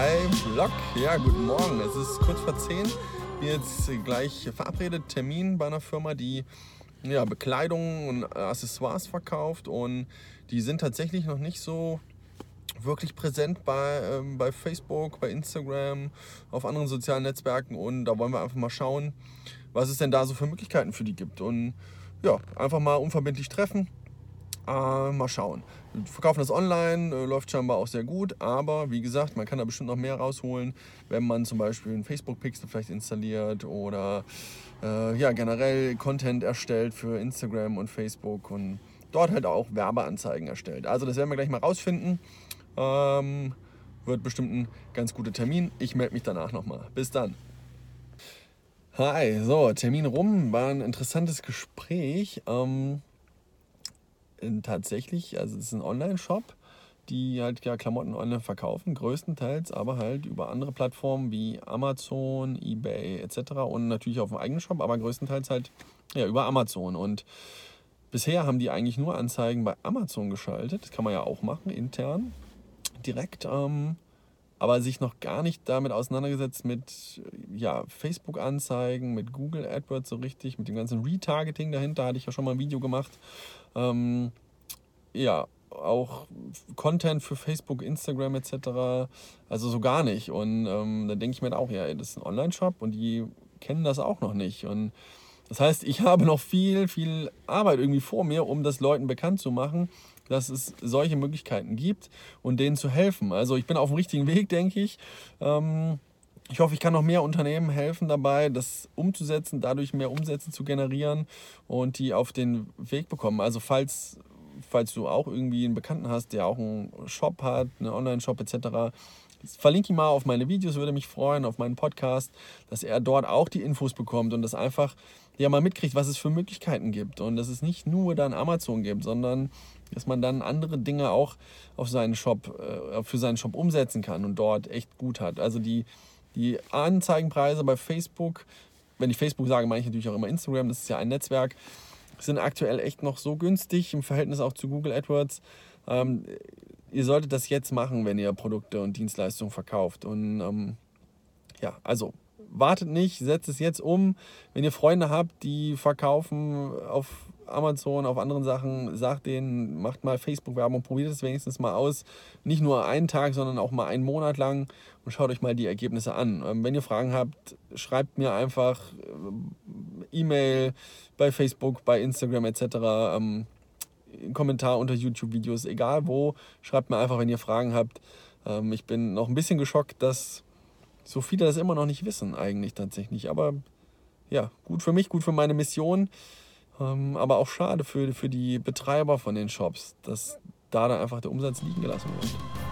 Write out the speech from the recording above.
Vlog. Ja, guten Morgen. Es ist kurz vor 10. Wir jetzt gleich verabredet Termin bei einer Firma, die ja, Bekleidung und Accessoires verkauft und die sind tatsächlich noch nicht so wirklich präsent bei, ähm, bei Facebook, bei Instagram, auf anderen sozialen Netzwerken und da wollen wir einfach mal schauen, was es denn da so für Möglichkeiten für die gibt und ja, einfach mal unverbindlich treffen äh, mal schauen. Verkaufen das online, äh, läuft scheinbar auch sehr gut, aber wie gesagt, man kann da bestimmt noch mehr rausholen, wenn man zum Beispiel einen Facebook-Pixel vielleicht installiert oder äh, ja, generell Content erstellt für Instagram und Facebook und dort halt auch Werbeanzeigen erstellt. Also das werden wir gleich mal rausfinden. Ähm, wird bestimmt ein ganz guter Termin. Ich melde mich danach nochmal. Bis dann. Hi, so, Termin rum, war ein interessantes Gespräch. Ähm, tatsächlich, also es ist ein Online-Shop, die halt ja Klamotten online verkaufen, größtenteils, aber halt über andere Plattformen wie Amazon, eBay etc. und natürlich auf dem eigenen Shop, aber größtenteils halt ja, über Amazon. Und bisher haben die eigentlich nur Anzeigen bei Amazon geschaltet. Das kann man ja auch machen, intern, direkt. Ähm, aber sich noch gar nicht damit auseinandergesetzt mit ja, Facebook-Anzeigen, mit Google AdWords so richtig, mit dem ganzen Retargeting dahinter, hatte ich ja schon mal ein Video gemacht. Ähm, ja, auch Content für Facebook, Instagram etc. Also so gar nicht. Und ähm, da denke ich mir auch, ja, das ist ein Online-Shop und die kennen das auch noch nicht. Und das heißt, ich habe noch viel, viel Arbeit irgendwie vor mir, um das Leuten bekannt zu machen, dass es solche Möglichkeiten gibt und denen zu helfen. Also ich bin auf dem richtigen Weg, denke ich. Ähm, ich hoffe, ich kann noch mehr Unternehmen helfen dabei, das umzusetzen, dadurch mehr Umsätze zu generieren und die auf den Weg bekommen. Also falls, falls du auch irgendwie einen Bekannten hast, der auch einen Shop hat, einen Online-Shop etc., verlinke ihn mal auf meine Videos, würde mich freuen, auf meinen Podcast, dass er dort auch die Infos bekommt und das einfach ja mal mitkriegt, was es für Möglichkeiten gibt und dass es nicht nur dann Amazon gibt, sondern dass man dann andere Dinge auch auf seinen Shop, äh, für seinen Shop umsetzen kann und dort echt gut hat. Also die, die Anzeigenpreise bei Facebook, wenn ich Facebook sage, meine ich natürlich auch immer Instagram, das ist ja ein Netzwerk, sind aktuell echt noch so günstig im Verhältnis auch zu Google AdWords. Ähm, ihr solltet das jetzt machen, wenn ihr Produkte und Dienstleistungen verkauft. Und ähm, ja, also wartet nicht, setzt es jetzt um. Wenn ihr Freunde habt, die verkaufen auf Amazon, auf anderen Sachen, sagt denen, macht mal Facebook-Werbung, probiert es wenigstens mal aus. Nicht nur einen Tag, sondern auch mal einen Monat lang und schaut euch mal die Ergebnisse an. Ähm, wenn ihr Fragen habt, schreibt mir einfach äh, E-Mail bei Facebook, bei Instagram etc. Kommentar unter YouTube-Videos, egal wo. Schreibt mir einfach, wenn ihr Fragen habt. Ähm, ich bin noch ein bisschen geschockt, dass so viele das immer noch nicht wissen, eigentlich tatsächlich. Aber ja, gut für mich, gut für meine Mission. Ähm, aber auch schade für, für die Betreiber von den Shops, dass da dann einfach der Umsatz liegen gelassen wird.